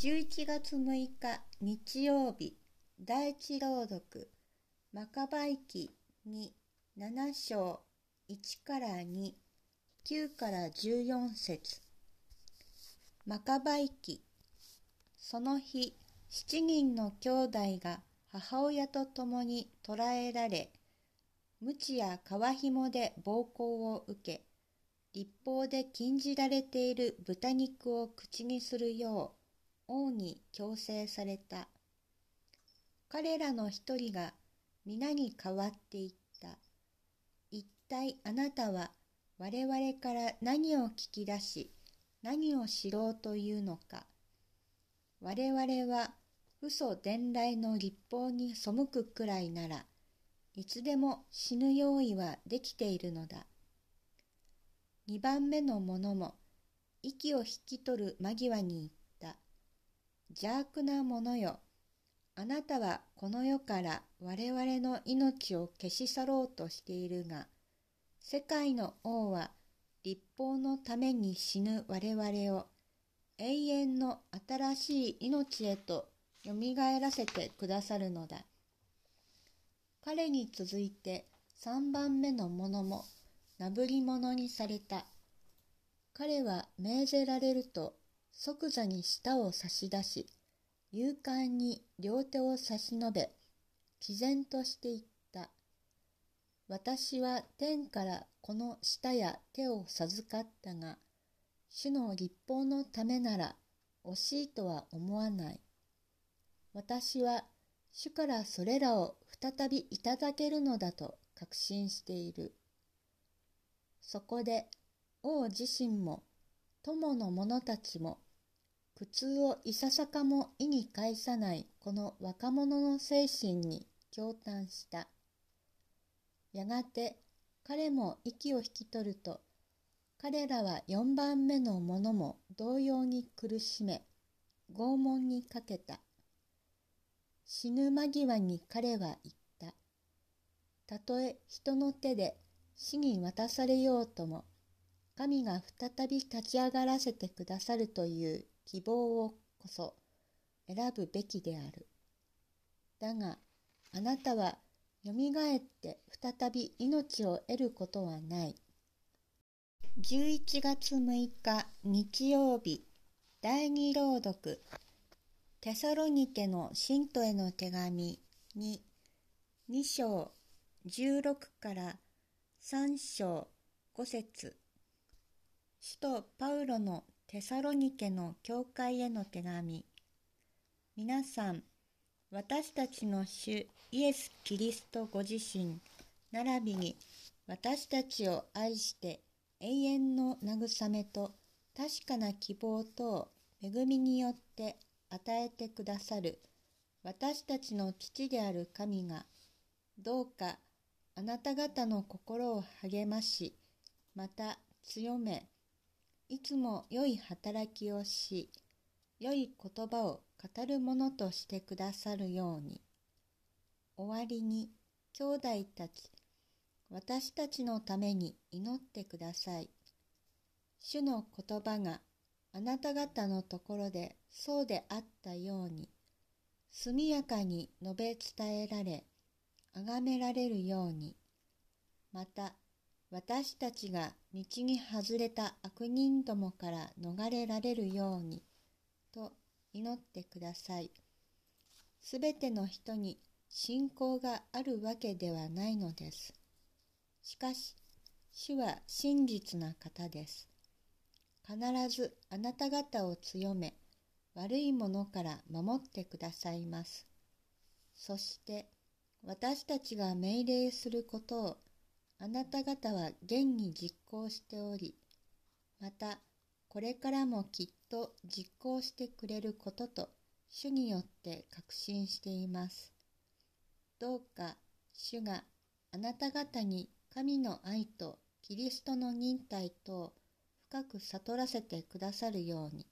11月6日日曜日第一朗読マカバイ記に7章1から2 9から14節。マカバイ記その日7人の兄弟が母親と共に捕らえられ鞭や皮紐で暴行を受け立法で禁じられている豚肉を口にするよう王に強制された。彼らの一人が皆に代わっていった。一体あなたは我々から何を聞き出し、何を知ろうというのか。我々は嘘伝来の立法に背くくらいなら、いつでも死ぬ用意はできているのだ。二番目の者も息を引き取る間際に言。邪悪な者よ。あなたはこの世から我々の命を消し去ろうとしているが、世界の王は立法のために死ぬ我々を永遠の新しい命へとよみがえらせてくださるのだ。彼に続いて三番目の者もなぶり者にされた。彼は命ぜられると即座に舌を差し出し、勇敢に両手を差し伸べ、毅然としていった。私は天からこの舌や手を授かったが、主の立法のためなら惜しいとは思わない。私は主からそれらを再びいただけるのだと確信している。そこで王自身も友の者たちも苦痛をいささかも意に介さないこの若者の精神に驚嘆した。やがて彼も息を引き取ると彼らは四番目の者も同様に苦しめ拷問にかけた。死ぬ間際に彼は言った。たとえ人の手で死に渡されようとも、神が再び立ち上がらせてくださるという希望をこそ選ぶべきである。だが、あなたはよみがえって再び命を得ることはない。11月6日日曜日第二朗読テサロニケの信徒への手紙に2章16から3章5節使徒パウロのテサロニケの教会への手紙。皆さん私たちの主イエス・キリストご自身並びに私たちを愛して永遠の慰めと確かな希望と恵みによって与えてくださる私たちの父である神がどうかあなた方の心を励まし、また強め、いつも良い働きをし、良い言葉を語るものとしてくださるように。終わりに、兄弟たち、私たちのために祈ってください。主の言葉があなた方のところでそうであったように、速やかに述べ伝えられ、崇められるように、また私たちが道に外れた悪人どもから逃れられるように、と祈ってください。すべての人に信仰があるわけではないのです。しかし、主は真実な方です。必ずあなた方を強め、悪いものから守ってくださいます。そして、私たちが命令することをあなた方は現に実行しており、またこれからもきっと実行してくれることと主によって確信しています。どうか主があなた方に神の愛とキリストの忍耐と深く悟らせてくださるように。